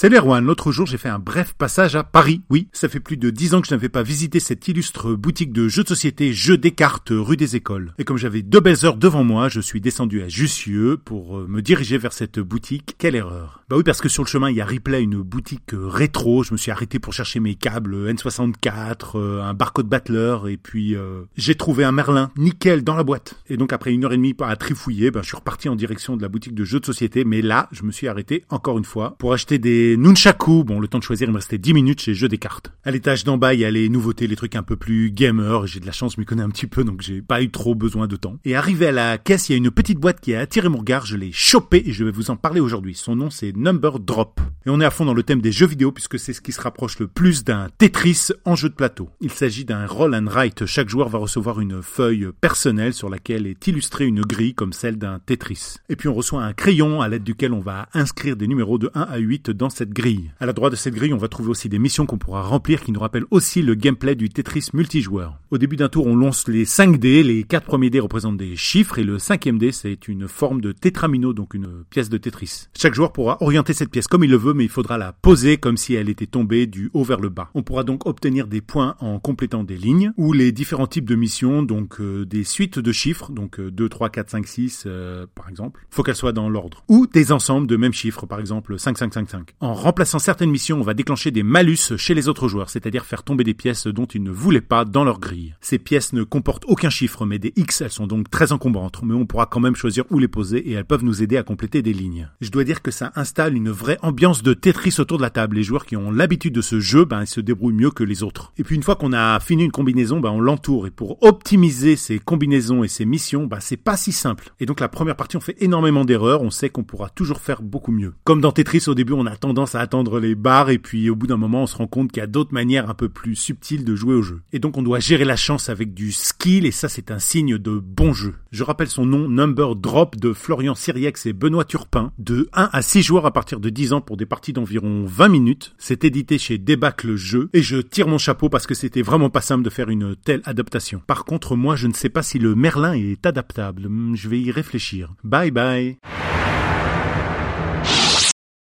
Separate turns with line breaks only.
C'est Erwan. L'autre jour, j'ai fait un bref passage à Paris. Oui, ça fait plus de dix ans que je n'avais pas visité cette illustre boutique de jeux de société Jeux des cartes rue des Écoles. Et comme j'avais deux belles heures devant moi, je suis descendu à Jussieu pour euh, me diriger vers cette boutique. Quelle erreur. Bah oui, parce que sur le chemin, il y a Ripley, une boutique euh, rétro. Je me suis arrêté pour chercher mes câbles N64, euh, un barcode Battler, et puis j'ai trouvé un Merlin nickel dans la boîte. Et donc après une heure et demie à trifouiller, ben, je suis reparti en direction de la boutique de jeux de société. Mais là, je me suis arrêté encore une fois pour acheter des nunchaku. Bon, le temps de choisir, il me restait 10 minutes chez Jeux des cartes. À l'étage d'en bas, il y a les nouveautés, les trucs un peu plus gamer. J'ai de la chance, je m'y connais un petit peu, donc j'ai pas eu trop besoin de temps. Et arrivé à la caisse, il y a une petite boîte qui a attiré mon regard. Je l'ai chopée et je vais vous en parler aujourd'hui. Son nom, c'est Number Drop. Et on est à fond dans le thème des jeux vidéo puisque c'est ce qui se rapproche le plus d'un Tetris en jeu de plateau. Il s'agit d'un roll and write. Chaque joueur va recevoir une feuille personnelle sur laquelle est illustrée une grille comme celle d'un Tetris. Et puis on reçoit un crayon à l'aide duquel on va inscrire des numéros de 1 à 8 dans cette grille. À la droite de cette grille, on va trouver aussi des missions qu'on pourra remplir qui nous rappellent aussi le gameplay du Tetris multijoueur. Au début d'un tour, on lance les 5 dés, les 4 premiers dés représentent des chiffres et le cinquième dé, c'est une forme de tétramino, donc une pièce de Tetris. Chaque joueur pourra orienter cette pièce comme il le veut, mais il faudra la poser comme si elle était tombée du haut vers le bas. On pourra donc obtenir des points en complétant des lignes ou les différents types de missions, donc euh, des suites de chiffres, donc 2, 3, 4, 5, 6 par exemple. Faut qu'elles soient dans l'ordre. Ou des ensembles de mêmes chiffres, par exemple 5, 5, 5, 5. En remplaçant certaines missions, on va déclencher des malus chez les autres joueurs, c'est-à-dire faire tomber des pièces dont ils ne voulaient pas dans leur grille. Ces pièces ne comportent aucun chiffre, mais des X, elles sont donc très encombrantes, mais on pourra quand même choisir où les poser et elles peuvent nous aider à compléter des lignes. Je dois dire que ça installe une vraie ambiance de Tetris autour de la table. Les joueurs qui ont l'habitude de ce jeu, ben, ils se débrouillent mieux que les autres. Et puis une fois qu'on a fini une combinaison, ben, on l'entoure. Et pour optimiser ces combinaisons et ces missions, ben, c'est pas si simple. Et donc la première partie, on fait énormément d'erreurs. On sait qu'on pourra toujours faire beaucoup mieux. Comme dans Tetris, au début, on a tendance à attendre les barres et puis au bout d'un moment, on se rend compte qu'il y a d'autres manières un peu plus subtiles de jouer au jeu. Et donc on doit gérer la chance avec du skill et ça c'est un signe de bon jeu. Je rappelle son nom, Number Drop de Florian Siriex et Benoît Turpin, de 1 à 6 joueurs à partir de 10 ans pour des parties d'environ 20 minutes. C'est édité chez Débâcle Jeu et je tire mon chapeau parce que c'était vraiment pas simple de faire une telle adaptation. Par contre, moi je ne sais pas si le Merlin est adaptable. Je vais y réfléchir. Bye bye